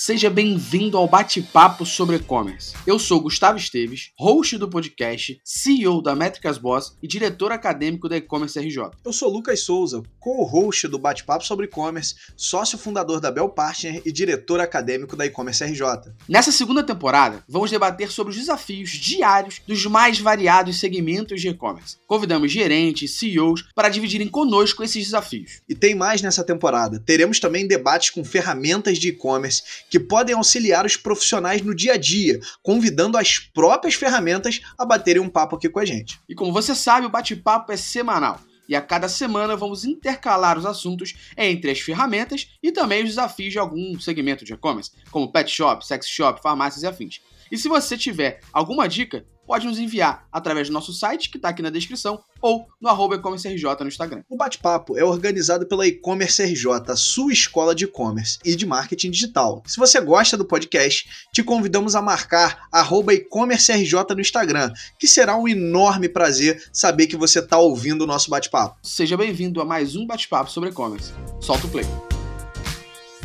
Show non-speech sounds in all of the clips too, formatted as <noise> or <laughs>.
Seja bem-vindo ao bate-papo sobre e-commerce. Eu sou Gustavo Esteves, host do podcast, CEO da Métricas Boss e diretor acadêmico da E-commerce RJ. Eu sou Lucas Souza, co-host do bate-papo sobre e-commerce, sócio fundador da Bell Partner e diretor acadêmico da E-commerce RJ. Nessa segunda temporada, vamos debater sobre os desafios diários dos mais variados segmentos de e-commerce. Convidamos gerentes, CEOs para dividirem conosco esses desafios. E tem mais nessa temporada. Teremos também debates com ferramentas de e-commerce que podem auxiliar os profissionais no dia a dia, convidando as próprias ferramentas a baterem um papo aqui com a gente. E como você sabe, o bate-papo é semanal. E a cada semana vamos intercalar os assuntos entre as ferramentas e também os desafios de algum segmento de e-commerce, como pet shop, sex shop, farmácias e afins. E se você tiver alguma dica, pode nos enviar através do nosso site, que está aqui na descrição, ou no arroba e-commerce RJ no Instagram. O bate-papo é organizado pela e-commerce RJ, a sua escola de e-commerce e de marketing digital. Se você gosta do podcast, te convidamos a marcar arroba e-commerce RJ no Instagram, que será um enorme prazer saber que você está ouvindo o nosso bate-papo. Seja bem-vindo a mais um bate-papo sobre e-commerce. Solta o play.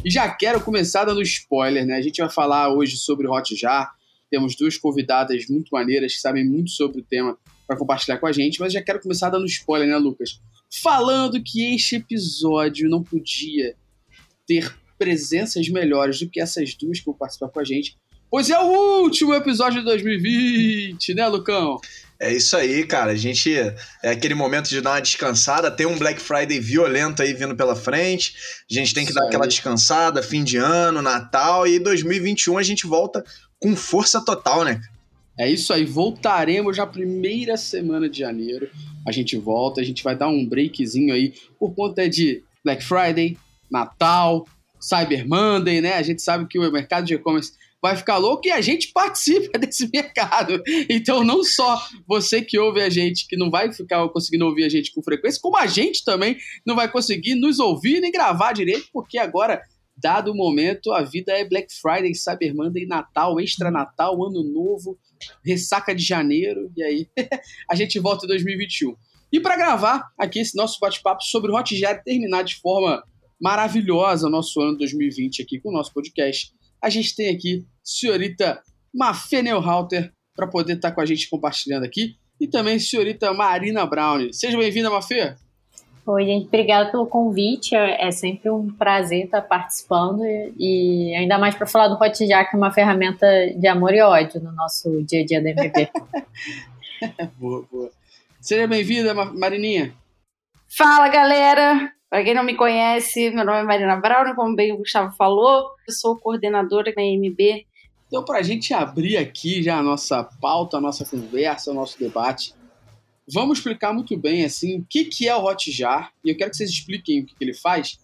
E já quero começar dando spoiler, né? A gente vai falar hoje sobre Hotjar, temos duas convidadas muito maneiras que sabem muito sobre o tema para compartilhar com a gente, mas já quero começar dando spoiler, né, Lucas? Falando que este episódio não podia ter presenças melhores do que essas duas que vão participar com a gente, pois é o último episódio de 2020, né, Lucão? É isso aí, cara. A gente é aquele momento de dar uma descansada. Tem um Black Friday violento aí vindo pela frente. A gente tem que isso dar aí. aquela descansada, fim de ano, Natal e 2021 a gente volta com força total, né? É isso aí, voltaremos na primeira semana de janeiro. A gente volta, a gente vai dar um breakzinho aí por conta de Black Friday, Natal, Cyber Monday, né? A gente sabe que o mercado de e-commerce vai ficar louco e a gente participa <laughs> desse mercado. Então, não só você que ouve a gente, que não vai ficar conseguindo ouvir a gente com frequência, como a gente também não vai conseguir nos ouvir nem gravar direito, porque agora dado o momento, a vida é Black Friday, Cyber Monday, Natal, Extra Natal, Ano Novo, ressaca de janeiro, e aí <laughs> a gente volta em 2021. E para gravar aqui esse nosso bate-papo sobre o Hotjar terminar de forma maravilhosa o nosso ano 2020 aqui com o nosso podcast, a gente tem aqui senhorita Mafê Neuhalter para poder estar tá com a gente compartilhando aqui, e também senhorita Marina Brown. Seja bem-vinda, Mafê! Oi, gente, obrigada pelo convite. É, é sempre um prazer estar participando e ainda mais para falar do Hotjar, que é uma ferramenta de amor e ódio no nosso dia a dia da MP. <laughs> boa, boa. Seja bem-vinda, Marininha. Fala, galera! Para quem não me conhece, meu nome é Marina Brown, como bem o Gustavo falou, eu sou coordenadora da MB. Então, para a gente abrir aqui já a nossa pauta, a nossa conversa, o nosso debate, vamos explicar muito bem assim o que, que é o Hotjar e eu quero que vocês expliquem o que, que ele faz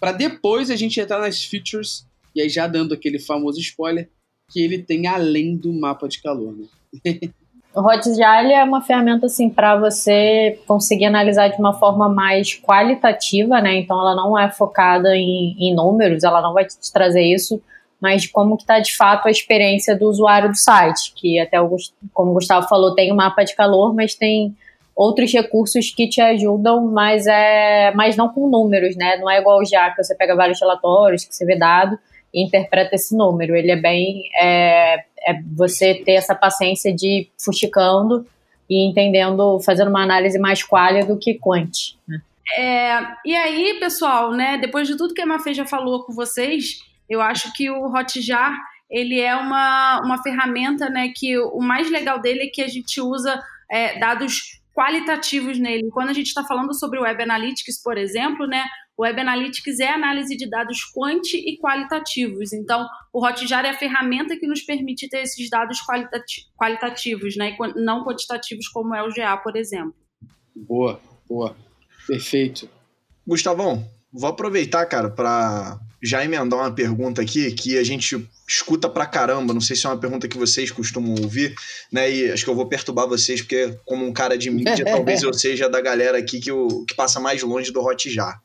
para depois a gente entrar nas features e aí já dando aquele famoso spoiler que ele tem além do mapa de calor. Né? <laughs> o Hotjar é uma ferramenta assim para você conseguir analisar de uma forma mais qualitativa, né? Então ela não é focada em, em números, ela não vai te trazer isso, mas de como que está de fato a experiência do usuário do site, que até o, como o Gustavo falou, tem o um mapa de calor, mas tem outros recursos que te ajudam, mas é, mas não com números, né? Não é igual já que você pega vários relatórios que você vê dado e interpreta esse número. Ele é bem é, é você ter essa paciência de fuxicando e entendendo, fazendo uma análise mais qualia do que quant. Né? É, e aí, pessoal, né? Depois de tudo que a Mafê já falou com vocês, eu acho que o Hotjar ele é uma, uma ferramenta, né? Que o mais legal dele é que a gente usa é, dados qualitativos nele. Quando a gente está falando sobre o Web Analytics, por exemplo, né, o Web Analytics é análise de dados quanti e qualitativos. Então, o Hotjar é a ferramenta que nos permite ter esses dados qualitati qualitativos, né, e não quantitativos como é o GA, por exemplo. Boa, boa. Perfeito. Gustavão, vou aproveitar, cara, para já emendar uma pergunta aqui que a gente escuta pra caramba, não sei se é uma pergunta que vocês costumam ouvir, né? E acho que eu vou perturbar vocês, porque como um cara de mídia, <laughs> talvez eu seja da galera aqui que, o, que passa mais longe do Hotjar.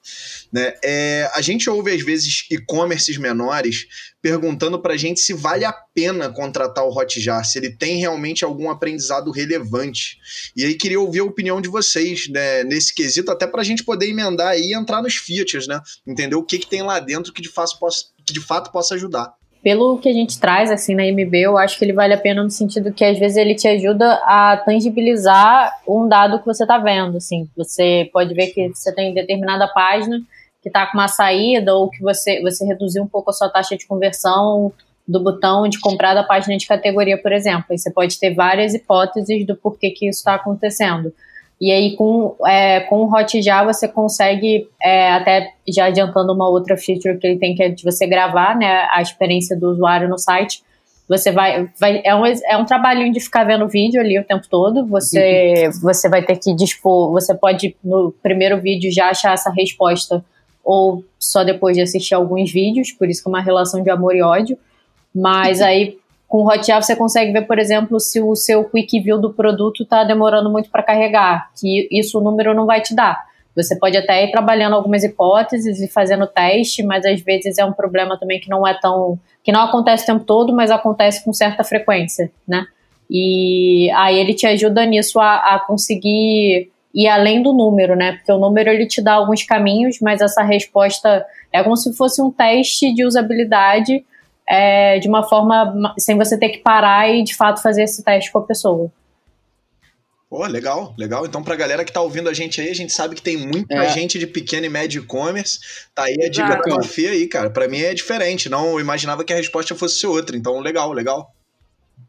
Né? É, a gente ouve, às vezes, e-commerces menores perguntando pra gente se vale a pena contratar o Hotjar, se ele tem realmente algum aprendizado relevante. E aí queria ouvir a opinião de vocês né, nesse quesito, até pra gente poder emendar aí e entrar nos features, né? Entender o que, que tem lá dentro que de, fato possa, que de fato possa ajudar. Pelo que a gente traz assim na MB, eu acho que ele vale a pena no sentido que às vezes ele te ajuda a tangibilizar um dado que você está vendo. Assim, você pode ver que você tem determinada página que está com uma saída ou que você, você reduziu um pouco a sua taxa de conversão do botão de comprar da página de categoria, por exemplo. E você pode ter várias hipóteses do porquê que isso está acontecendo. E aí, com, é, com o Hotjar, você consegue, é, até já adiantando uma outra feature que ele tem, que é de você gravar né, a experiência do usuário no site. Você vai. vai é, um, é um trabalhinho de ficar vendo vídeo ali o tempo todo. Você, uhum. você vai ter que dispor. Você pode, no primeiro vídeo, já achar essa resposta, ou só depois de assistir alguns vídeos, por isso que é uma relação de amor e ódio. Mas aí com o Hotjar você consegue ver, por exemplo, se o seu quick view do produto está demorando muito para carregar, que isso o número não vai te dar. Você pode até ir trabalhando algumas hipóteses e fazendo teste, mas às vezes é um problema também que não é tão. que não acontece o tempo todo, mas acontece com certa frequência, né? E aí ele te ajuda nisso a, a conseguir ir além do número, né? Porque o número ele te dá alguns caminhos, mas essa resposta é como se fosse um teste de usabilidade é, de uma forma sem você ter que parar e de fato fazer esse teste com a pessoa. Pô, legal, legal. Então, pra galera que tá ouvindo a gente aí, a gente sabe que tem muita é. gente de pequeno e médio e-commerce. Tá aí a dica da Fê aí, cara. Pra mim é diferente. Não eu imaginava que a resposta fosse outra. Então, legal, legal.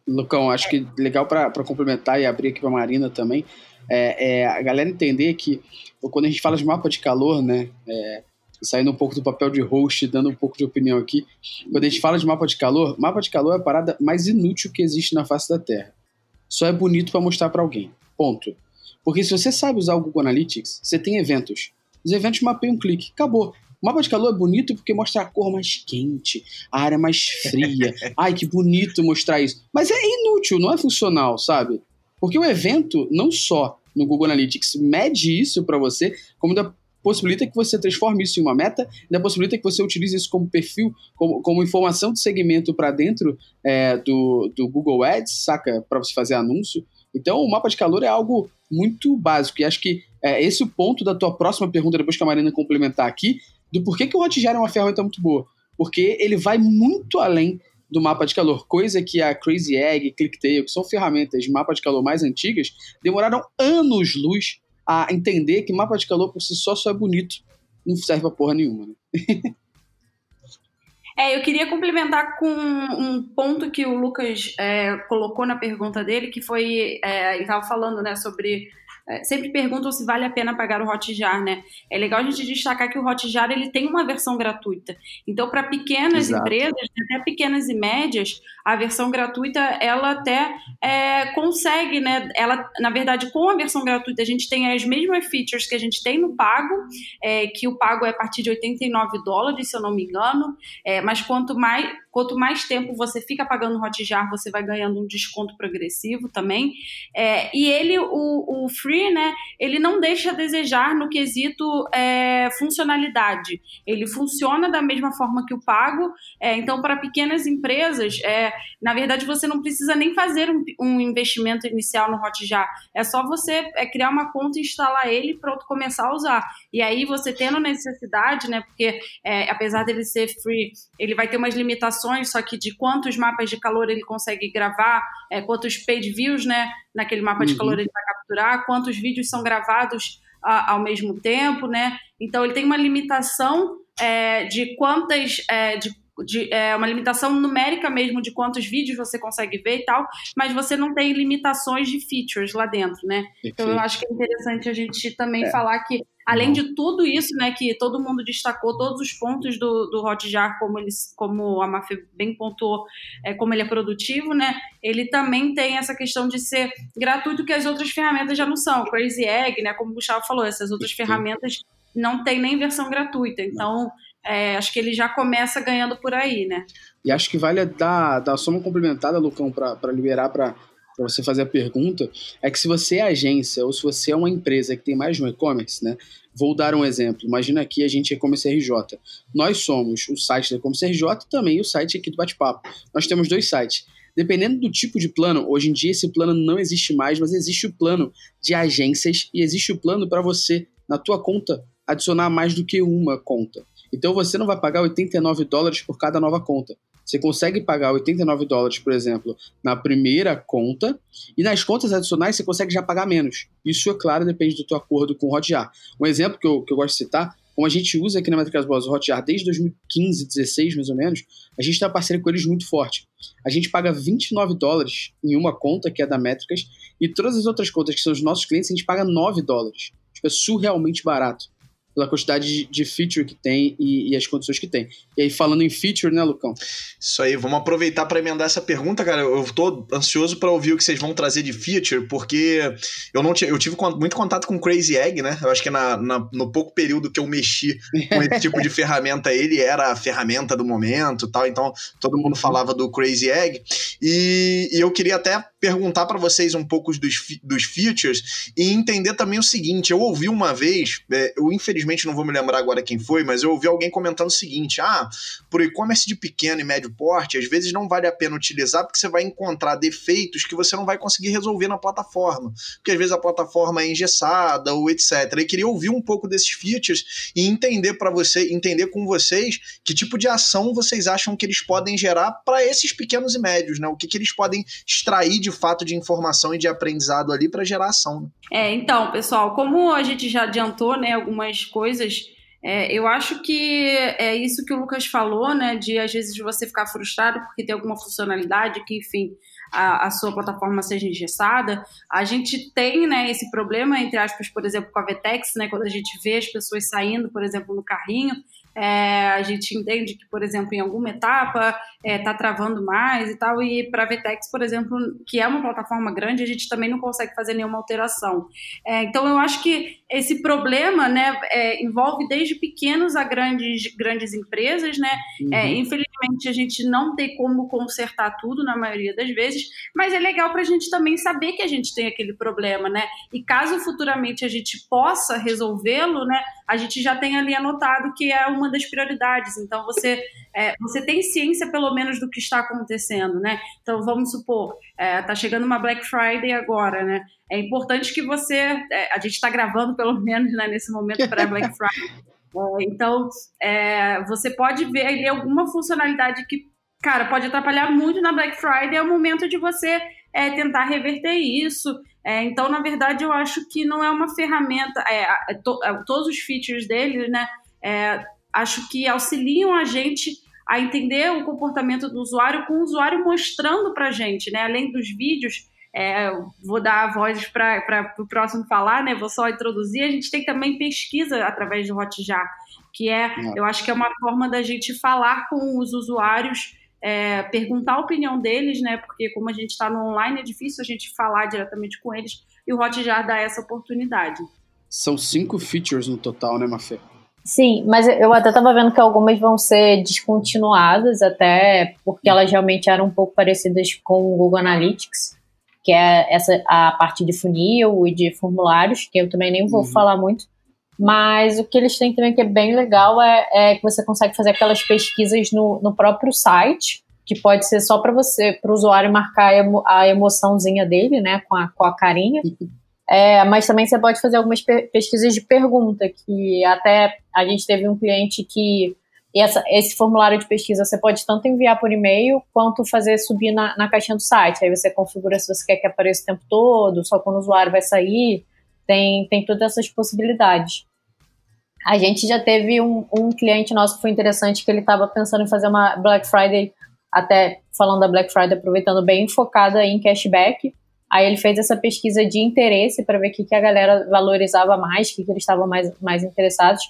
Lucão, acho que legal para complementar e abrir aqui pra Marina também, é, é, a galera entender que quando a gente fala de mapa de calor, né, é, saindo um pouco do papel de host, dando um pouco de opinião aqui. Quando a gente fala de mapa de calor, mapa de calor é a parada mais inútil que existe na face da Terra. Só é bonito para mostrar para alguém. Ponto. Porque se você sabe usar o Google Analytics, você tem eventos. Os eventos mapeiam um clique. Acabou. O mapa de calor é bonito porque mostra a cor mais quente, a área mais fria. <laughs> Ai, que bonito mostrar isso. Mas é inútil, não é funcional, sabe? Porque o evento, não só no Google Analytics, mede isso para você, como ainda possibilita que você transforme isso em uma meta, ainda possibilita que você utilize isso como perfil, como, como informação de segmento para dentro é, do, do Google Ads, saca? Para você fazer anúncio. Então, o mapa de calor é algo muito básico. E acho que é esse o ponto da tua próxima pergunta, depois que a Marina complementar aqui, do porquê que o Hotjar é uma ferramenta muito boa. Porque ele vai muito além do mapa de calor, coisa que a Crazy Egg, ClickTail, que são ferramentas de mapa de calor mais antigas, demoraram anos-luz a entender que mapa de calor por si só só é bonito, não serve pra porra nenhuma. Né? É, eu queria complementar com um ponto que o Lucas é, colocou na pergunta dele, que foi, é, ele estava falando, né, sobre sempre perguntam se vale a pena pagar o Hotjar, né? É legal a gente destacar que o Hotjar ele tem uma versão gratuita. Então, para pequenas Exato. empresas, até pequenas e médias, a versão gratuita ela até é, consegue, né? Ela, na verdade, com a versão gratuita a gente tem as mesmas features que a gente tem no pago, é, que o pago é a partir de 89 dólares, se eu não me engano. É, mas quanto mais Quanto mais tempo você fica pagando Hotjar, você vai ganhando um desconto progressivo também. É, e ele, o, o Free, né, ele não deixa a desejar no quesito é, funcionalidade. Ele funciona da mesma forma que o pago. É, então, para pequenas empresas, é, na verdade, você não precisa nem fazer um, um investimento inicial no Hotjar. É só você é, criar uma conta e instalar ele para começar a usar. E aí, você tendo necessidade, né, porque é, apesar dele ser free, ele vai ter umas limitações só que de quantos mapas de calor ele consegue gravar, é, quantos page views, né, naquele mapa uhum. de calor ele vai capturar, quantos vídeos são gravados a, ao mesmo tempo, né? Então ele tem uma limitação é, de quantas, é, de de, é, uma limitação numérica mesmo de quantos vídeos você consegue ver e tal, mas você não tem limitações de features lá dentro, né? Então eu acho que é interessante a gente também é. falar que, além de tudo isso, né, que todo mundo destacou, todos os pontos do, do Hotjar, como, eles, como a Mafia bem pontuou, é, como ele é produtivo, né? Ele também tem essa questão de ser gratuito que as outras ferramentas já não são. Crazy Egg, né? Como o Gustavo falou, essas outras ferramentas não tem nem versão gratuita. Então. Não é, acho que ele já começa ganhando por aí, né? E acho que vale dar, dar só uma complementada, Lucão, para liberar para você fazer a pergunta, é que se você é agência ou se você é uma empresa que tem mais de um e-commerce, né? Vou dar um exemplo. Imagina aqui a gente é e-commerce RJ. Nós somos o site da e-commerce RJ e também o site aqui do Bate-Papo. Nós temos dois sites. Dependendo do tipo de plano, hoje em dia esse plano não existe mais, mas existe o plano de agências e existe o plano para você, na tua conta, adicionar mais do que uma conta. Então você não vai pagar 89 dólares por cada nova conta. Você consegue pagar 89 dólares, por exemplo, na primeira conta, e nas contas adicionais você consegue já pagar menos. Isso, é claro, depende do teu acordo com o Hotjar. Um exemplo que eu, que eu gosto de citar, como a gente usa aqui na Métricas Boas o Hotjar desde 2015, 16 mais ou menos, a gente tem uma parceria com eles muito forte. A gente paga 29 dólares em uma conta, que é da Métricas, e todas as outras contas que são os nossos clientes, a gente paga 9 dólares. Tipo, é surrealmente barato pela quantidade de, de feature que tem e, e, as condições que tem. E aí, falando em feature, né, Lucão? Isso aí, vamos aproveitar para emendar essa pergunta, cara. Eu tô ansioso para ouvir o que vocês vão trazer de feature, porque eu não eu tive muito contato com Crazy Egg, né? Eu acho que na, na no pouco período que eu mexi com esse <laughs> tipo de ferramenta, ele era a ferramenta do momento tal. Então, todo mundo uhum. falava do Crazy Egg. E, e eu queria até perguntar para vocês um pouco dos, dos features e entender também o seguinte: eu ouvi uma vez, é, eu infelizmente não vou me lembrar agora quem foi, mas eu ouvi alguém comentando o seguinte: ah, por e-commerce de pequeno e médio porte, às vezes não vale a pena utilizar porque você vai encontrar defeitos que você não vai conseguir resolver na plataforma, porque às vezes a plataforma é engessada ou etc. Eu queria ouvir um pouco desses features e entender para você, entender com vocês que tipo de ação vocês acham que eles podem gerar para esses pequenos e médios, né? O que, que eles podem extrair de de fato de informação e de aprendizado ali para gerar ação. Né? É, então, pessoal, como a gente já adiantou, né, algumas coisas, é, eu acho que é isso que o Lucas falou, né, de às vezes você ficar frustrado porque tem alguma funcionalidade que, enfim, a, a, sua plataforma seja engessada. A gente tem, né, esse problema, entre aspas, por exemplo, com a Vetex, né, quando a gente vê as pessoas saindo, por exemplo, no carrinho, é, a gente entende que, por exemplo, em alguma etapa está é, tá travando mais e tal, e para a Vtex, por exemplo, que é uma plataforma grande, a gente também não consegue fazer nenhuma alteração. É, então, eu acho que esse problema né, é, envolve desde pequenos a grandes, grandes empresas, né? É, uhum. infelizmente, a gente não tem como consertar tudo na maioria das vezes, mas é legal para a gente também saber que a gente tem aquele problema, né? E caso futuramente a gente possa resolvê-lo, né? A gente já tem ali anotado que é uma das prioridades. Então, você, é, você tem ciência, pelo menos, do que está acontecendo, né? Então, vamos supor, é, tá chegando uma Black Friday agora, né? É importante que você. É, a gente está gravando, pelo <laughs> menos, né, nesse momento para Black <laughs> Friday. É, então, é, você pode ver ali alguma funcionalidade que, cara, pode atrapalhar muito na Black Friday. É o momento de você é, tentar reverter isso. Então, na verdade, eu acho que não é uma ferramenta. To, todos os features dele, né? acho que auxiliam a gente a entender o comportamento do usuário com o usuário mostrando para gente, né? Além dos vídeos, é, vou dar a voz para o próximo falar, né? Vou só introduzir. A gente tem também pesquisa através do Hotjar, que é, é, eu acho que é uma forma da gente falar com os usuários, é, perguntar a opinião deles, né? Porque como a gente está no online, é difícil a gente falar diretamente com eles, e o Hotjar dá essa oportunidade. São cinco features no total, né, Mafê? Sim, mas eu até estava vendo que algumas vão ser descontinuadas, até porque elas realmente eram um pouco parecidas com o Google Analytics, que é essa a parte de funil e de formulários, que eu também nem vou uhum. falar muito. Mas o que eles têm também que é bem legal é, é que você consegue fazer aquelas pesquisas no, no próprio site, que pode ser só para você, para o usuário marcar a, emo, a emoçãozinha dele, né, com a, com a carinha. É, mas também você pode fazer algumas pesquisas de pergunta, que até a gente teve um cliente que essa, esse formulário de pesquisa você pode tanto enviar por e-mail quanto fazer subir na, na caixinha do site. Aí você configura se você quer que apareça o tempo todo, só quando o usuário vai sair. Tem, tem todas essas possibilidades. A gente já teve um, um cliente nosso que foi interessante, que ele estava pensando em fazer uma Black Friday, até falando da Black Friday, aproveitando bem, focada em cashback. Aí ele fez essa pesquisa de interesse para ver o que, que a galera valorizava mais, o que, que eles estavam mais, mais interessados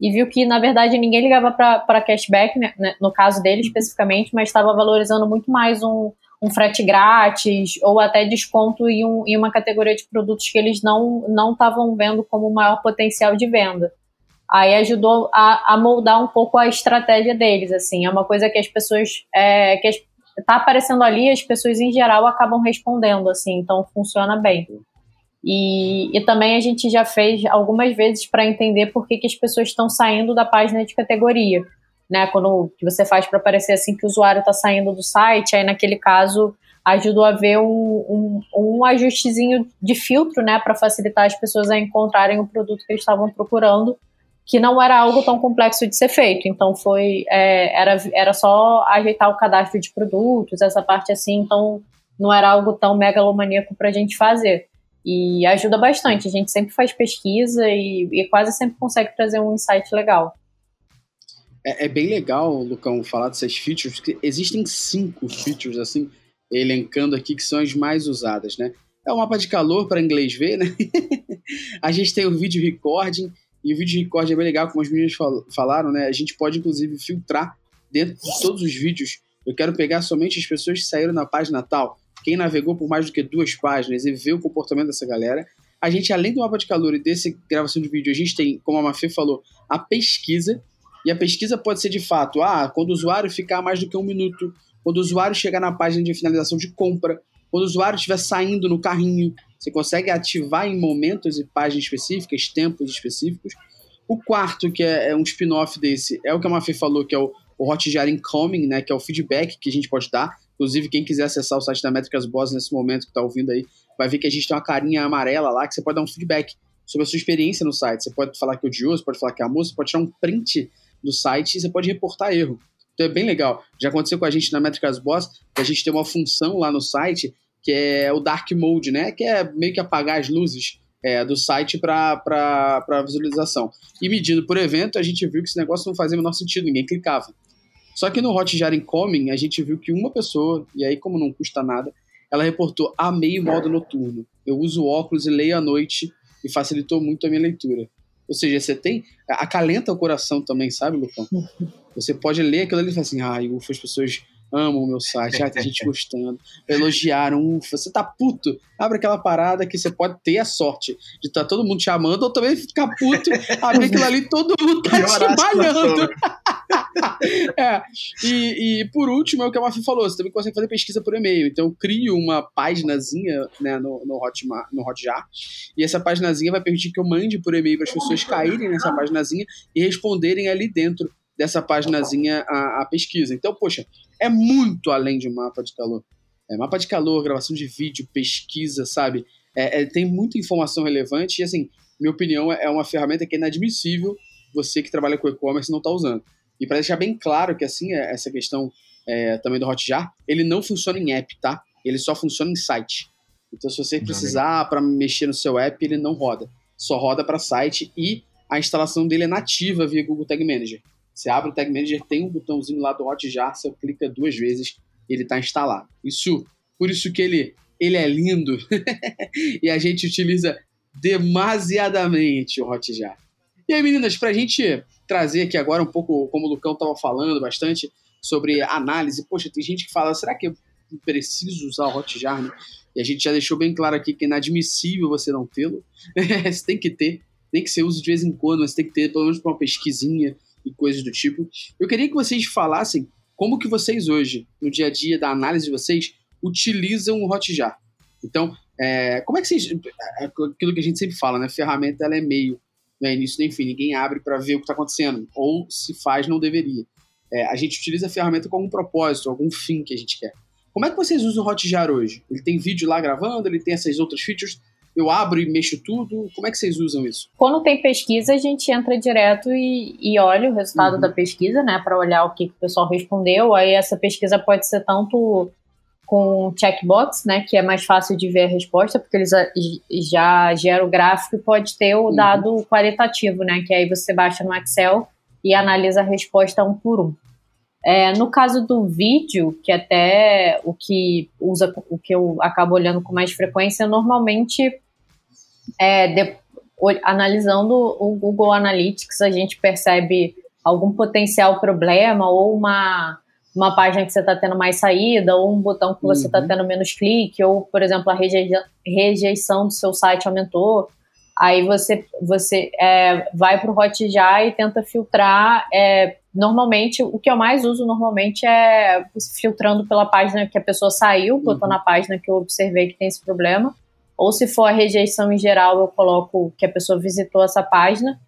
e viu que, na verdade, ninguém ligava para cashback, né, né, no caso dele especificamente, mas estava valorizando muito mais um, um frete grátis ou até desconto em, um, em uma categoria de produtos que eles não estavam vendo como maior potencial de venda. Aí ajudou a, a, moldar um pouco a estratégia deles, assim, é uma coisa que as pessoas, é, que está aparecendo ali, as pessoas em geral acabam respondendo, assim, então funciona bem. E, e também a gente já fez algumas vezes para entender por que, que as pessoas estão saindo da página de categoria. Né, quando que você faz para aparecer assim que o usuário está saindo do site, aí naquele caso ajudou a ver um, um, um ajustezinho de filtro, né, para facilitar as pessoas a encontrarem o produto que eles estavam procurando, que não era algo tão complexo de ser feito. Então foi é, era, era só ajeitar o cadastro de produtos, essa parte assim, então não era algo tão megalomaníaco para a gente fazer. E ajuda bastante. A gente sempre faz pesquisa e, e quase sempre consegue trazer um insight legal. É, é, bem legal, Lucão, falar dessas features, porque existem cinco features, assim, elencando aqui, que são as mais usadas, né? É o mapa de calor para inglês ver, né? <laughs> a gente tem o vídeo recording, e o vídeo recorde é bem legal, como os meninos fal falaram, né? A gente pode, inclusive, filtrar dentro de todos os vídeos. Eu quero pegar somente as pessoas que saíram na página tal, quem navegou por mais do que duas páginas e vê o comportamento dessa galera. A gente, além do mapa de calor e dessa gravação de vídeo, a gente tem, como a Mafê falou, a pesquisa. E a pesquisa pode ser de fato, ah, quando o usuário ficar mais do que um minuto, quando o usuário chegar na página de finalização de compra, quando o usuário estiver saindo no carrinho, você consegue ativar em momentos e páginas específicas, tempos específicos. O quarto, que é, é um spin-off desse, é o que a Mafê falou, que é o, o Hotjar Incoming, né, que é o feedback que a gente pode dar. Inclusive, quem quiser acessar o site da Métricas Boss nesse momento que está ouvindo aí, vai ver que a gente tem uma carinha amarela lá que você pode dar um feedback sobre a sua experiência no site. Você pode falar que odiou, você pode falar que amou, você pode tirar um print do site e você pode reportar erro. Então é bem legal. Já aconteceu com a gente na Métricas Boss, que a gente tem uma função lá no site que é o Dark Mode, né? Que é meio que apagar as luzes é, do site para visualização. E medindo por evento, a gente viu que esse negócio não fazia o menor sentido, ninguém clicava. Só que no Hotjar Incoming, a gente viu que uma pessoa, e aí como não custa nada, ela reportou, amei o modo noturno. Eu uso óculos e leio à noite e facilitou muito a minha leitura. Ou seja, você tem. Acalenta o coração também, sabe, Lucão? <laughs> Você pode ler aquilo ali e falar assim: ai, ufa, as pessoas amam o meu site, ah, tem gente gostando, elogiaram, ufa, você tá puto, abre aquela parada que você pode ter a sorte de estar tá todo mundo te amando ou também ficar puto, abrir aquilo ali todo mundo tá te malhando. <laughs> é, e, e, por último, é o que a Mafia falou, você também consegue fazer pesquisa por e-mail, então eu crio uma paginazinha né, no, no, Hotmart, no Hotjar, e essa paginazinha vai permitir que eu mande por e-mail para as pessoas caírem nessa paginazinha e responderem ali dentro dessa paginazinha a, a pesquisa. Então, poxa, é muito além de um mapa de calor. É, mapa de calor, gravação de vídeo, pesquisa, sabe? É, é, tem muita informação relevante e, assim, minha opinião é, é uma ferramenta que é inadmissível você que trabalha com e-commerce não está usando. E para deixar bem claro que, assim, é, essa questão é, também do Hotjar, ele não funciona em app, tá? Ele só funciona em site. Então, se você precisar para mexer no seu app, ele não roda. Só roda para site e a instalação dele é nativa via Google Tag Manager. Você abre o Tag Manager, tem um botãozinho lá do Hotjar, você clica duas vezes e ele está instalado. Isso, por isso que ele, ele é lindo <laughs> e a gente utiliza demasiadamente o Hotjar. E aí, meninas, para a gente trazer aqui agora um pouco, como o Lucão estava falando bastante, sobre análise. Poxa, tem gente que fala, será que eu preciso usar o Hotjar? Né? E a gente já deixou bem claro aqui que é inadmissível você não tê-lo. <laughs> você tem que ter, nem que você use de vez em quando, mas tem que ter pelo menos para uma pesquisinha, e coisas do tipo. Eu queria que vocês falassem como que vocês hoje, no dia a dia da análise de vocês, utilizam o Hotjar. Então, é, como é que vocês... É, aquilo que a gente sempre fala, né? A ferramenta ela é meio, não é início nem fim, ninguém abre para ver o que está acontecendo, ou se faz, não deveria. É, a gente utiliza a ferramenta com algum propósito, algum fim que a gente quer. Como é que vocês usam o Hotjar hoje? Ele tem vídeo lá gravando, ele tem essas outras features, eu abro e mexo tudo? Como é que vocês usam isso? Quando tem pesquisa, a gente entra direto e, e olha o resultado uhum. da pesquisa, né, para olhar o que, que o pessoal respondeu. Aí essa pesquisa pode ser tanto com checkbox, né, que é mais fácil de ver a resposta, porque eles já geram o gráfico e pode ter o uhum. dado qualitativo, né, que aí você baixa no Excel e analisa a resposta um por um. É, no caso do vídeo, que até o que usa, o que eu acabo olhando com mais frequência, normalmente é, de, analisando o Google Analytics, a gente percebe algum potencial problema ou uma, uma página que você está tendo mais saída, ou um botão que você está uhum. tendo menos clique, ou, por exemplo, a rejeição do seu site aumentou. Aí você, você é, vai para o Hotjar e tenta filtrar. É, normalmente, o que eu mais uso normalmente é filtrando pela página que a pessoa saiu, botou uhum. na página que eu observei que tem esse problema ou se for a rejeição em geral, eu coloco que a pessoa visitou essa página.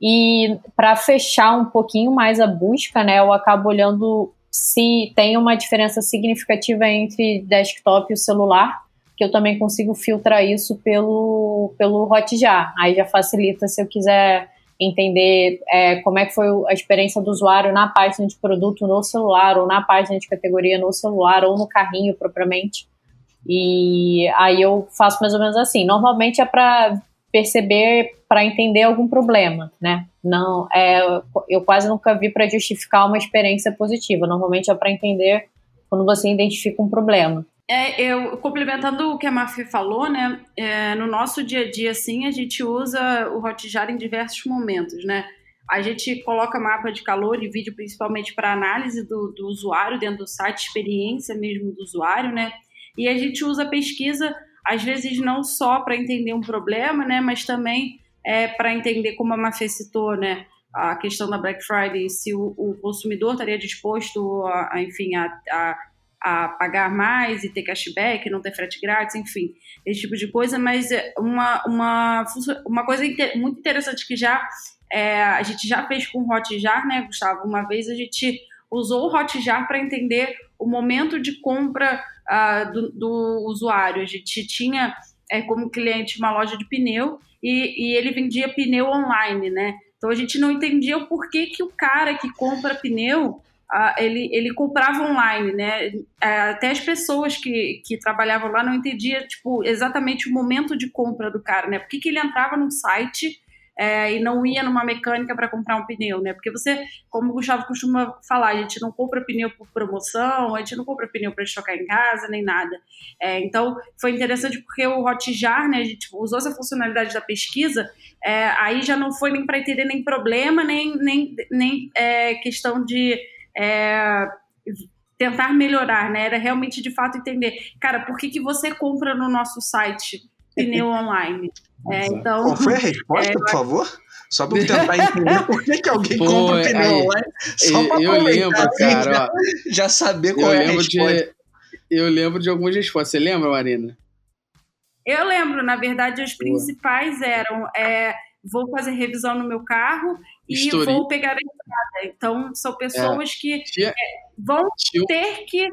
E para fechar um pouquinho mais a busca, né, eu acabo olhando se tem uma diferença significativa entre desktop e o celular, que eu também consigo filtrar isso pelo, pelo Hotjar. Aí já facilita se eu quiser entender é, como é que foi a experiência do usuário na página de produto no celular, ou na página de categoria no celular, ou no carrinho propriamente. E aí eu faço mais ou menos assim. Normalmente é para perceber, para entender algum problema, né? Não, é, eu quase nunca vi para justificar uma experiência positiva. Normalmente é para entender quando você identifica um problema. É, eu complementando o que a Mafia falou, né? É, no nosso dia a dia, assim, a gente usa o Hotjar em diversos momentos, né? A gente coloca mapa de calor e vídeo principalmente para análise do, do usuário dentro do site, experiência mesmo do usuário, né? E a gente usa pesquisa, às vezes não só para entender um problema, né? Mas também é, para entender, como a Mafia citou, né? A questão da Black Friday, se o, o consumidor estaria disposto, a, a enfim, a, a a pagar mais e ter cashback, não ter frete grátis, enfim, esse tipo de coisa, mas é uma, uma, uma coisa muito interessante que já é, a gente já fez com o Hotjar, né, Gustavo? Uma vez a gente usou o Hotjar para entender o momento de compra uh, do, do, usuário. A gente tinha é, como cliente uma loja de pneu e, e ele vendia pneu online, né? Então a gente não entendia o porquê que o cara que compra pneu ele, ele comprava online, né? É, até as pessoas que, que trabalhavam lá não entendiam, tipo, exatamente o momento de compra do cara, né? Por que, que ele entrava num site é, e não ia numa mecânica para comprar um pneu, né? Porque você, como o Gustavo costuma falar, a gente não compra pneu por promoção, a gente não compra pneu para estocar em casa, nem nada. É, então, foi interessante porque o Hotjar, né, a gente usou essa funcionalidade da pesquisa, é, aí já não foi nem para entender nem problema, nem, nem, nem é, questão de é, tentar melhorar, né? Era realmente de fato entender, cara, por que, que você compra no nosso site pneu <laughs> online? É, então, Qual foi a <laughs> resposta, é, por favor? Só para <laughs> tentar entender por que, que alguém Pô, compra pneu aí, online. Só para eu lembro, cara, já, já, saber qual é a resposta. De, eu lembro de algumas respostas. Você lembra, Marina? Eu lembro, na verdade, as principais eram é, vou fazer revisão no meu carro e vou pegar a entrada. Então, são pessoas é. que é, vão ter que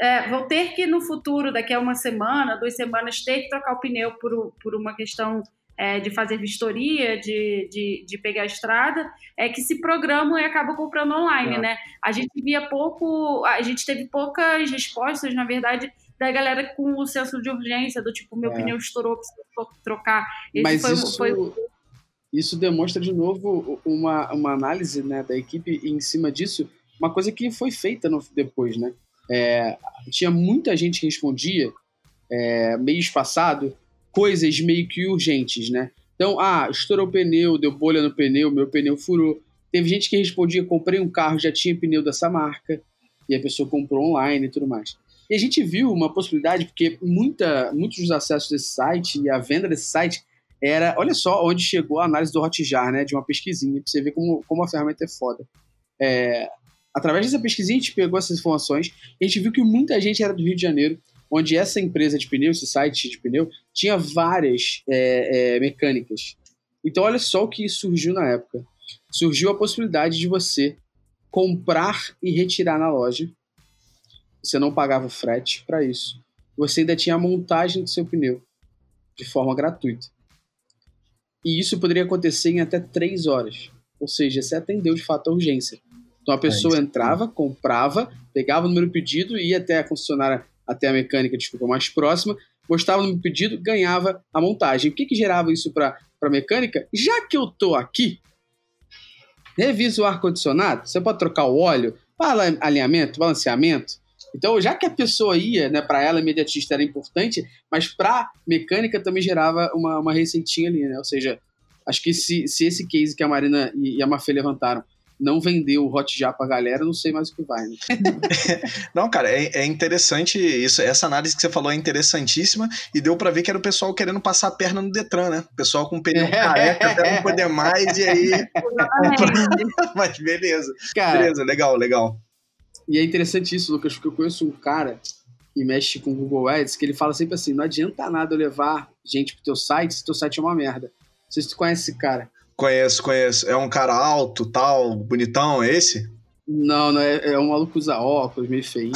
é, vão ter que no futuro, daqui a uma semana, duas semanas, ter que trocar o pneu por, por uma questão é, de fazer vistoria, de, de, de, pegar a estrada, é que se programam e acabam comprando online, é. né? A gente via pouco, a gente teve poucas respostas, na verdade, da galera com o senso de urgência, do tipo, meu é. pneu estourou, preciso trocar. Esse Mas foi, isso... foi isso demonstra de novo uma, uma análise né, da equipe em cima disso, uma coisa que foi feita no, depois, né? É, tinha muita gente que respondia é, mês passado coisas meio que urgentes, né? Então, ah, estourou o pneu, deu bolha no pneu, meu pneu furou. Teve gente que respondia, comprei um carro, já tinha pneu dessa marca, e a pessoa comprou online e tudo mais. E a gente viu uma possibilidade, porque muita, muitos dos acessos desse site e a venda desse site era, olha só onde chegou a análise do Hotjar, né, de uma pesquisinha, pra você ver como, como a ferramenta é foda. É, através dessa pesquisinha, a gente pegou essas informações e a gente viu que muita gente era do Rio de Janeiro, onde essa empresa de pneu, esse site de pneu, tinha várias é, é, mecânicas. Então, olha só o que surgiu na época. Surgiu a possibilidade de você comprar e retirar na loja. Você não pagava frete para isso. Você ainda tinha a montagem do seu pneu de forma gratuita. E isso poderia acontecer em até três horas. Ou seja, você atendeu de fato a urgência. Então a é pessoa é entrava, comprava, pegava o número pedido, ia até a concessionária, até a mecânica, desculpa, mais próxima, postava o número pedido, ganhava a montagem. O que, que gerava isso para a mecânica? Já que eu tô aqui, revisa o ar-condicionado, você pode trocar o óleo, alinhamento, balanceamento, então, já que a pessoa ia, né, para ela, imediatista era importante, mas para mecânica também gerava uma, uma receitinha ali, né? Ou seja, acho que se, se esse case que a Marina e a Mafê levantaram não vendeu o Hotjar pra galera, não sei mais o que vai, né? <laughs> não, cara, é, é, interessante isso. Essa análise que você falou é interessantíssima e deu para ver que era o pessoal querendo passar a perna no Detran, né? O pessoal com pneu careca até não poder mais e aí. <laughs> Mas beleza. Cara, beleza, legal, legal. E é interessante isso, Lucas, porque eu conheço um cara que mexe com Google Ads, que ele fala sempre assim: não adianta nada eu levar gente pro teu site se teu site é uma merda. Não sei se tu conhece esse cara. Conheço, conheço. É um cara alto, tal, bonitão, é esse? Não, não, é, é um maluco usa óculos, meio feinho.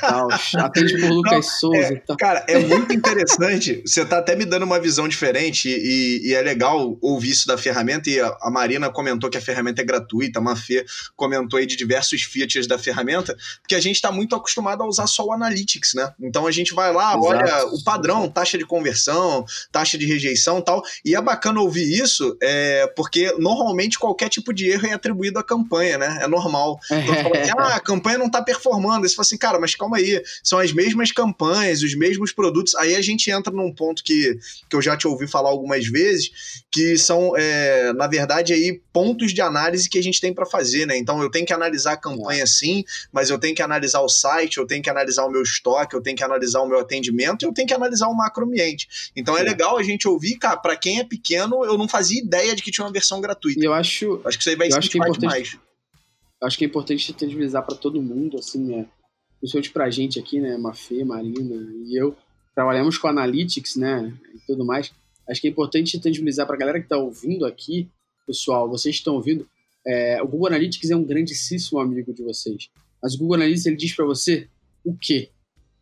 tal, <laughs> atende por Lucas não, Souza é, e tal. Cara, é muito interessante. Você tá até me dando uma visão diferente e, e é legal ouvir isso da ferramenta. E a, a, Marina comentou que a ferramenta é gratuita, a Mafê comentou aí de diversos features da ferramenta, porque a gente tá muito acostumado a usar só o Analytics, né? Então a gente vai lá, Exato. olha o padrão, taxa de conversão, taxa de rejeição tal. E é bacana ouvir isso, é, porque normalmente qualquer tipo de erro é atribuído à campanha, né? É normal. Então, fala <laughs> assim, ah, a campanha não tá performando. Aí você fala assim, cara, mas calma aí, são as mesmas campanhas, os mesmos produtos. Aí a gente entra num ponto que, que eu já te ouvi falar algumas vezes, que são, é, na verdade, aí pontos de análise que a gente tem para fazer, né? Então eu tenho que analisar a campanha sim, mas eu tenho que analisar o site, eu tenho que analisar o meu estoque, eu tenho que analisar o meu atendimento e eu tenho que analisar o macroambiente. Então é, é legal a gente ouvir, cara, para quem é pequeno, eu não fazia ideia de que tinha uma versão gratuita. Eu acho, acho que isso aí vai ser é demais acho que é importante tangibilizar para todo mundo, assim, é, principalmente para a gente aqui, né, Mafê, Marina e eu, trabalhamos com Analytics, né, e tudo mais. Acho que é importante tangibilizar para a galera que está ouvindo aqui, pessoal, vocês estão ouvindo, é, o Google Analytics é um grandíssimo amigo de vocês. Mas o Google Analytics ele diz para você o quê?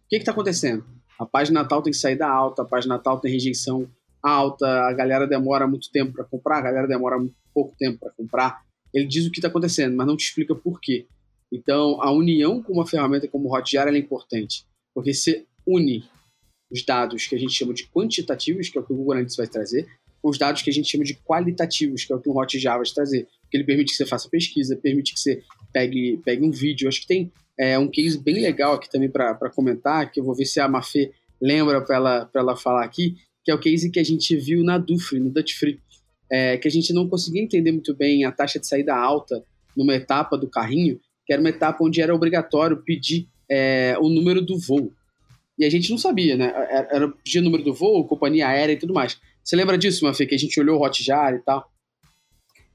O que está acontecendo? A página tal tem que sair da alta, a página tal tem rejeição alta, a galera demora muito tempo para comprar, a galera demora pouco tempo para comprar ele diz o que está acontecendo, mas não te explica por quê. Então, a união com uma ferramenta como o Hotjar é importante, porque você une os dados que a gente chama de quantitativos, que é o que o Google Analytics vai trazer, com os dados que a gente chama de qualitativos, que é o que o Hotjar vai trazer. Porque ele permite que você faça pesquisa, permite que você pegue, pegue um vídeo. Acho que tem é, um case bem legal aqui também para comentar, que eu vou ver se a Mafê lembra para ela, ela falar aqui, que é o case que a gente viu na Dufre, no Dutch Free é, que a gente não conseguia entender muito bem a taxa de saída alta numa etapa do carrinho, que era uma etapa onde era obrigatório pedir é, o número do voo. E a gente não sabia, né? Era, era pedir o número do voo, companhia aérea e tudo mais. Você lembra disso, Mafê, que a gente olhou o Hotjar e tal?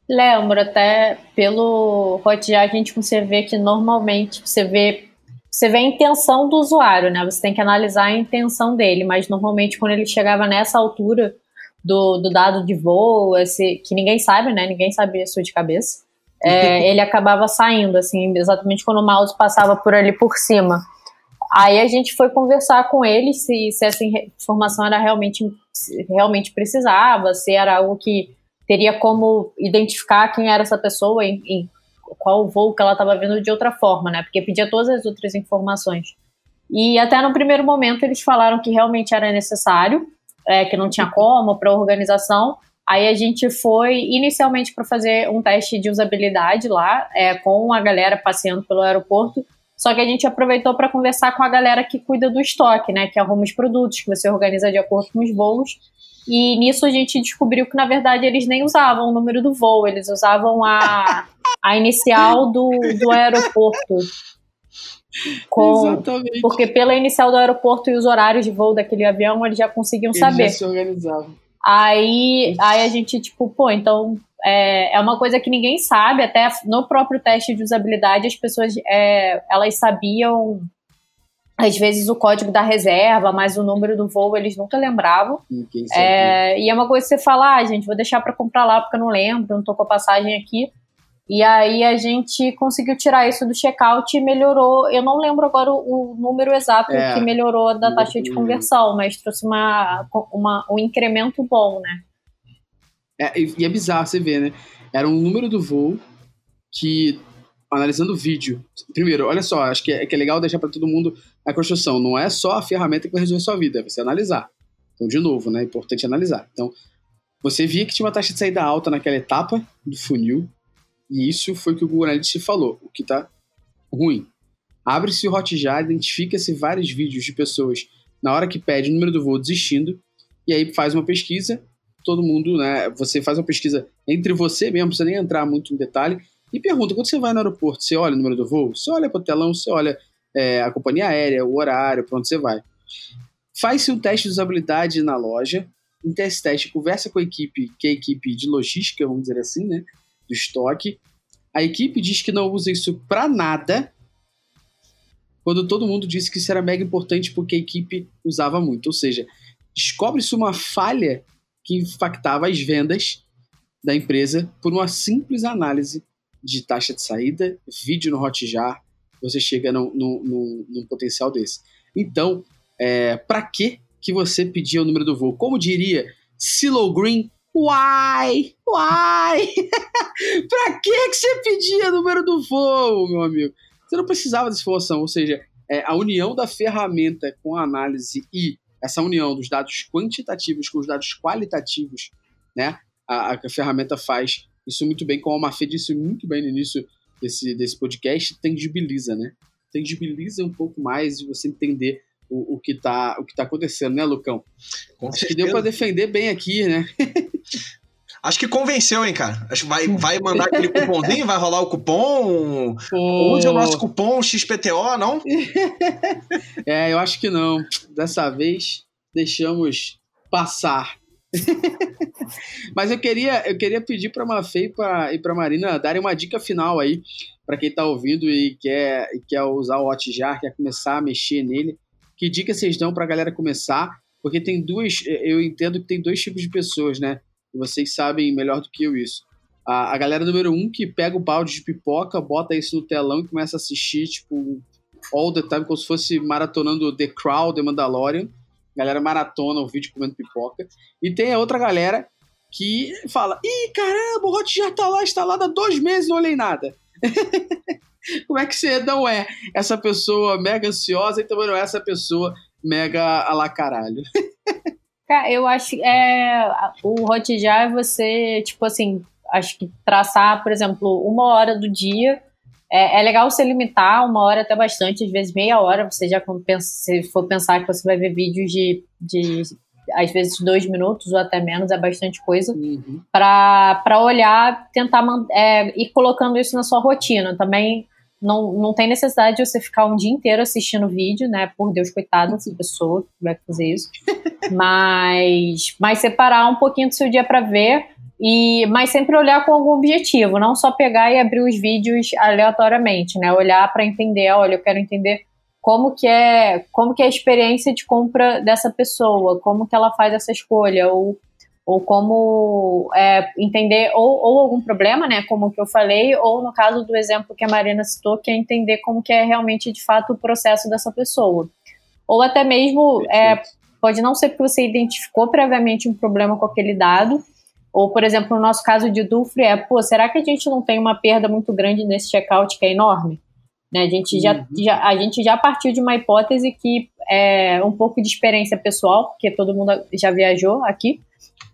Lembro, até pelo Hotjar a gente consegue ver que normalmente você vê você vê a intenção do usuário, né? Você tem que analisar a intenção dele, mas normalmente quando ele chegava nessa altura, do, do dado de voo, esse, que ninguém sabe, né? Ninguém sabe isso de cabeça. É, <laughs> ele acabava saindo, assim, exatamente quando o mouse passava por ali por cima. Aí a gente foi conversar com ele se, se essa informação era realmente, realmente precisava, se era algo que teria como identificar quem era essa pessoa e, e qual voo que ela estava vindo de outra forma, né? Porque pedia todas as outras informações. E até no primeiro momento eles falaram que realmente era necessário, é, que não tinha como para organização. Aí a gente foi inicialmente para fazer um teste de usabilidade lá, é, com a galera passeando pelo aeroporto. Só que a gente aproveitou para conversar com a galera que cuida do estoque, né? Que arruma os produtos, que você organiza de acordo com os voos. E nisso a gente descobriu que, na verdade, eles nem usavam o número do voo, eles usavam a, a inicial do, do aeroporto. <laughs> Com, Exatamente. Porque pela inicial do aeroporto e os horários de voo daquele avião, eles já conseguiam eles saber. Já se organizavam. Aí, aí a gente, tipo, pô, então é, é uma coisa que ninguém sabe, até no próprio teste de usabilidade as pessoas é, elas sabiam às vezes o código da reserva, mas o número do voo eles nunca lembravam. É, e é uma coisa que você fala, ah, gente, vou deixar para comprar lá porque eu não lembro, não tô com a passagem aqui. E aí a gente conseguiu tirar isso do checkout e melhorou. Eu não lembro agora o, o número exato é, que melhorou da taxa de conversão, mas trouxe uma, uma, um incremento bom, né? É, e é bizarro você ver, né? Era um número do voo que, analisando o vídeo. Primeiro, olha só, acho que é, que é legal deixar para todo mundo a construção. Não é só a ferramenta que vai resolver sua vida, é você analisar. Então, de novo, né? É importante analisar. Então, você via que tinha uma taxa de saída alta naquela etapa do funil, e isso foi o que o Google Analytics falou, o que está ruim. Abre-se o Hotjar, identifica-se vários vídeos de pessoas na hora que pede o número do voo desistindo, e aí faz uma pesquisa, todo mundo, né? Você faz uma pesquisa entre você mesmo, precisa nem entrar muito em detalhe, e pergunta: quando você vai no aeroporto, você olha o número do voo? Você olha para o telão, você olha é, a companhia aérea, o horário, para onde você vai. Faz-se um teste de usabilidade na loja, em teste teste, conversa com a equipe, que é a equipe de logística, vamos dizer assim, né? Do estoque. A equipe diz que não usa isso para nada, quando todo mundo disse que isso era mega importante porque a equipe usava muito. Ou seja, descobre-se uma falha que impactava as vendas da empresa por uma simples análise de taxa de saída, vídeo no Hotjar, você chega num, num, num potencial desse. Então, é, para que que você pedia o número do voo? Como diria Silo Green, why? <laughs> Why? pra que que você pedia número do voo, meu amigo? Você não precisava dessa informação, ou seja, é, a união da ferramenta com a análise e essa união dos dados quantitativos com os dados qualitativos, né? A, a ferramenta faz isso muito bem, como a Mafê disse muito bem no início desse, desse podcast, tangibiliza, né? Tangibiliza um pouco mais de você entender o, o, que tá, o que tá acontecendo, né, Lucão? Com Acho certeza. que deu para defender bem aqui, né? Acho que convenceu, hein, cara. Acho que vai, vai mandar aquele cupomzinho, vai rolar o cupom. <laughs> Pô. Use o nosso cupom XPTO, não? <laughs> é, eu acho que não. Dessa vez deixamos passar. <laughs> Mas eu queria, eu queria pedir para a Mafê e para a Marina darem uma dica final aí para quem está ouvindo e quer, e quer usar o Hotjar, quer começar a mexer nele. Que dica vocês dão para a galera começar? Porque tem duas, eu entendo que tem dois tipos de pessoas, né? E vocês sabem melhor do que eu isso. A, a galera número um que pega o balde de pipoca, bota isso no telão e começa a assistir, tipo, all the time, como se fosse maratonando The Crown, The Mandalorian. A galera maratona o vídeo comendo pipoca. E tem a outra galera que fala: Ih, caramba, o Hot já tá lá instalado há dois meses não olhei nada. <laughs> <laughs> Como é que você não é essa pessoa mega ansiosa e também não é essa pessoa mega a lá caralho? <laughs> eu acho que é, o Hotjar é você, tipo assim, acho que traçar, por exemplo, uma hora do dia. É, é, legal você limitar uma hora até bastante, às vezes meia hora. Você já pensa, se for pensar que você vai ver vídeos de, de às vezes dois minutos ou até menos, é bastante coisa, uhum. para olhar, tentar é, ir colocando isso na sua rotina. Também não, não tem necessidade de você ficar um dia inteiro assistindo vídeo, né? Por Deus, coitada dessa <laughs> pessoa que vai fazer isso. mas, mas separar um pouquinho do seu dia para ver, e mas sempre olhar com algum objetivo, não só pegar e abrir os vídeos aleatoriamente, né? Olhar para entender, olha, eu quero entender como que é como que é a experiência de compra dessa pessoa, como que ela faz essa escolha, ou ou como é, entender ou, ou, algum problema, né, como que eu falei, ou no caso do exemplo que a Marina citou, que é entender como que é realmente de fato o processo dessa pessoa, ou até mesmo é, pode não ser porque você identificou previamente um problema com aquele dado, ou por exemplo no nosso caso de Dufre é, pô, será que a gente não tem uma perda muito grande nesse checkout que é enorme? Né, a, gente já, uhum. já, a gente já partiu de uma hipótese que é um pouco de experiência pessoal, porque todo mundo já viajou aqui,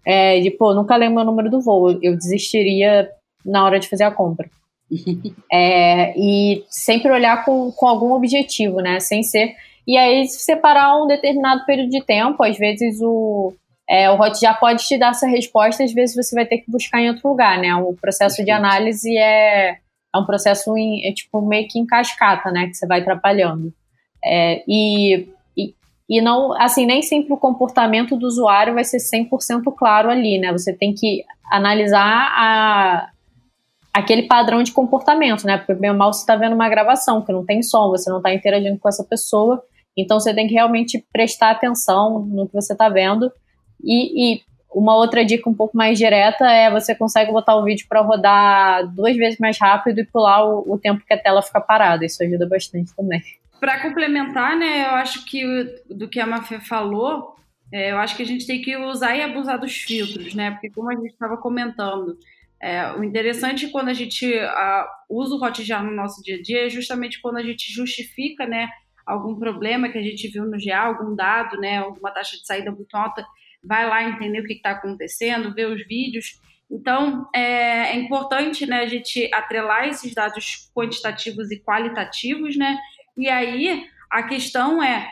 é, de, pô, nunca lembro o número do voo, eu desistiria na hora de fazer a compra. <laughs> é, e sempre olhar com, com algum objetivo, né? Sem ser. E aí, separar um determinado período de tempo, às vezes o, é, o Hot já pode te dar essa resposta, às vezes você vai ter que buscar em outro lugar, né? O processo de análise é, é um processo em, é tipo meio que em cascata, né? Que você vai atrapalhando. É, e e não, assim, nem sempre o comportamento do usuário vai ser 100% claro ali, né? Você tem que analisar a, aquele padrão de comportamento, né? Porque bem mal você está vendo uma gravação que não tem som, você não está interagindo com essa pessoa, então você tem que realmente prestar atenção no que você está vendo. E, e, uma outra dica um pouco mais direta é você consegue botar o vídeo para rodar duas vezes mais rápido e pular o, o tempo que a tela fica parada. Isso ajuda bastante também. Para complementar, né, eu acho que do que a Mafia falou, é, eu acho que a gente tem que usar e abusar dos filtros, né? Porque como a gente estava comentando, é, o interessante quando a gente a, usa o Hotjar no nosso dia a dia é justamente quando a gente justifica, né, algum problema que a gente viu no GA, algum dado, né, alguma taxa de saída muito alta, vai lá entender o que está acontecendo, ver os vídeos. Então, é, é, importante né, a gente atrelar esses dados quantitativos e qualitativos, né? E aí a questão é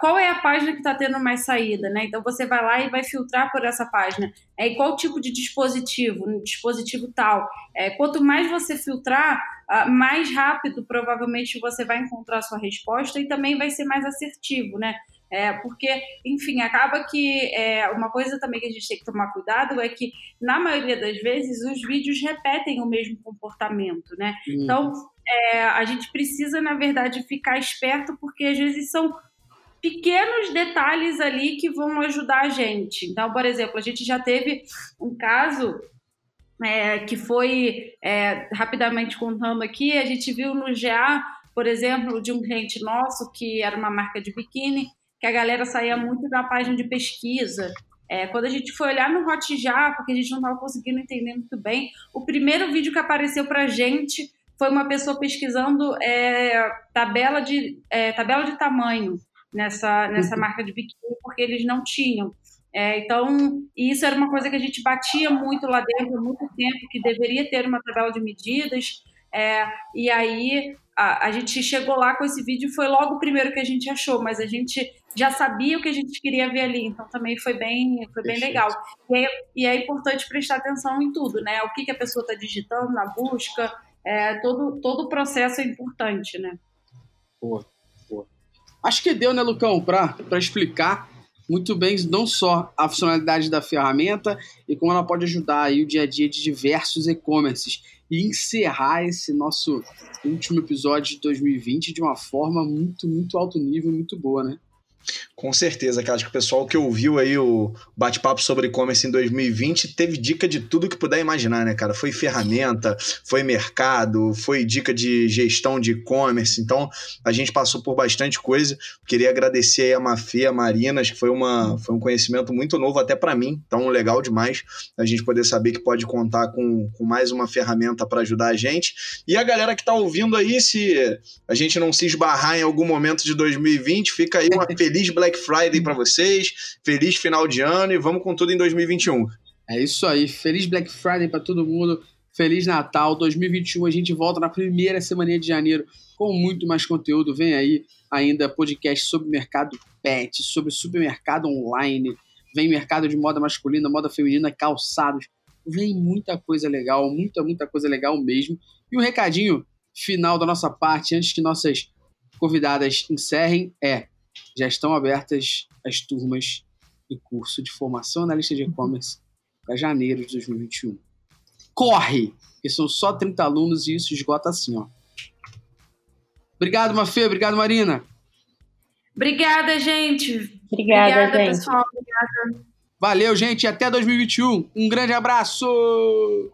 qual é a página que está tendo mais saída, né? Então você vai lá e vai filtrar por essa página. É, e qual tipo de dispositivo? Um dispositivo tal. É, quanto mais você filtrar, mais rápido provavelmente você vai encontrar a sua resposta e também vai ser mais assertivo, né? É, porque, enfim, acaba que é, uma coisa também que a gente tem que tomar cuidado é que, na maioria das vezes, os vídeos repetem o mesmo comportamento, né? Uhum. Então, é, a gente precisa, na verdade, ficar esperto, porque às vezes são pequenos detalhes ali que vão ajudar a gente. Então, por exemplo, a gente já teve um caso é, que foi, é, rapidamente contando aqui, a gente viu no GA, por exemplo, de um cliente nosso que era uma marca de biquíni, que a galera saía muito da página de pesquisa. É, quando a gente foi olhar no Hotjar, porque a gente não estava conseguindo entender muito bem, o primeiro vídeo que apareceu para a gente foi uma pessoa pesquisando é, tabela, de, é, tabela de tamanho nessa, nessa uhum. marca de biquíni, porque eles não tinham. É, então, isso era uma coisa que a gente batia muito lá dentro há muito tempo, que deveria ter uma tabela de medidas. É, e aí a, a, gente chegou lá com esse vídeo, foi logo o primeiro que a gente achou, mas a gente já sabia o que a gente queria ver ali, então também foi bem, foi bem legal. E é, e é, importante prestar atenção em tudo, né? O que, que a pessoa está digitando na busca, é, todo, todo o processo é importante, né? Pô, pô. Acho que deu, né, Lucão, para explicar muito bem não só a funcionalidade da ferramenta e como ela pode ajudar aí o dia a dia de diversos e-commerces e encerrar esse nosso último episódio de 2020 de uma forma muito, muito alto nível, muito boa, né? Com certeza, cara. Acho que o pessoal que ouviu aí o bate-papo sobre e-commerce em 2020 teve dica de tudo que puder imaginar, né, cara? Foi ferramenta, foi mercado, foi dica de gestão de e-commerce. Então, a gente passou por bastante coisa. Queria agradecer aí a Mafê, a Marina, acho que foi, uma, foi um conhecimento muito novo até para mim. Então, legal demais a gente poder saber que pode contar com, com mais uma ferramenta para ajudar a gente. E a galera que tá ouvindo aí, se a gente não se esbarrar em algum momento de 2020, fica aí uma <laughs> feliz Black Friday para vocês, feliz final de ano e vamos com tudo em 2021. É isso aí, feliz Black Friday para todo mundo, feliz Natal, 2021 a gente volta na primeira semana de janeiro com muito mais conteúdo, vem aí ainda podcast sobre mercado pet, sobre supermercado online, vem mercado de moda masculina, moda feminina, calçados, vem muita coisa legal, muita, muita coisa legal mesmo. E um recadinho final da nossa parte, antes que nossas convidadas encerrem, é já estão abertas as turmas do curso de formação analista de e-commerce para janeiro de 2021. Corre! Que são só 30 alunos e isso esgota assim, ó. Obrigado, Mafê. Obrigado, Marina. Obrigada, gente. Obrigada, Obrigada gente. pessoal. Obrigada. Valeu, gente. Até 2021. Um grande abraço!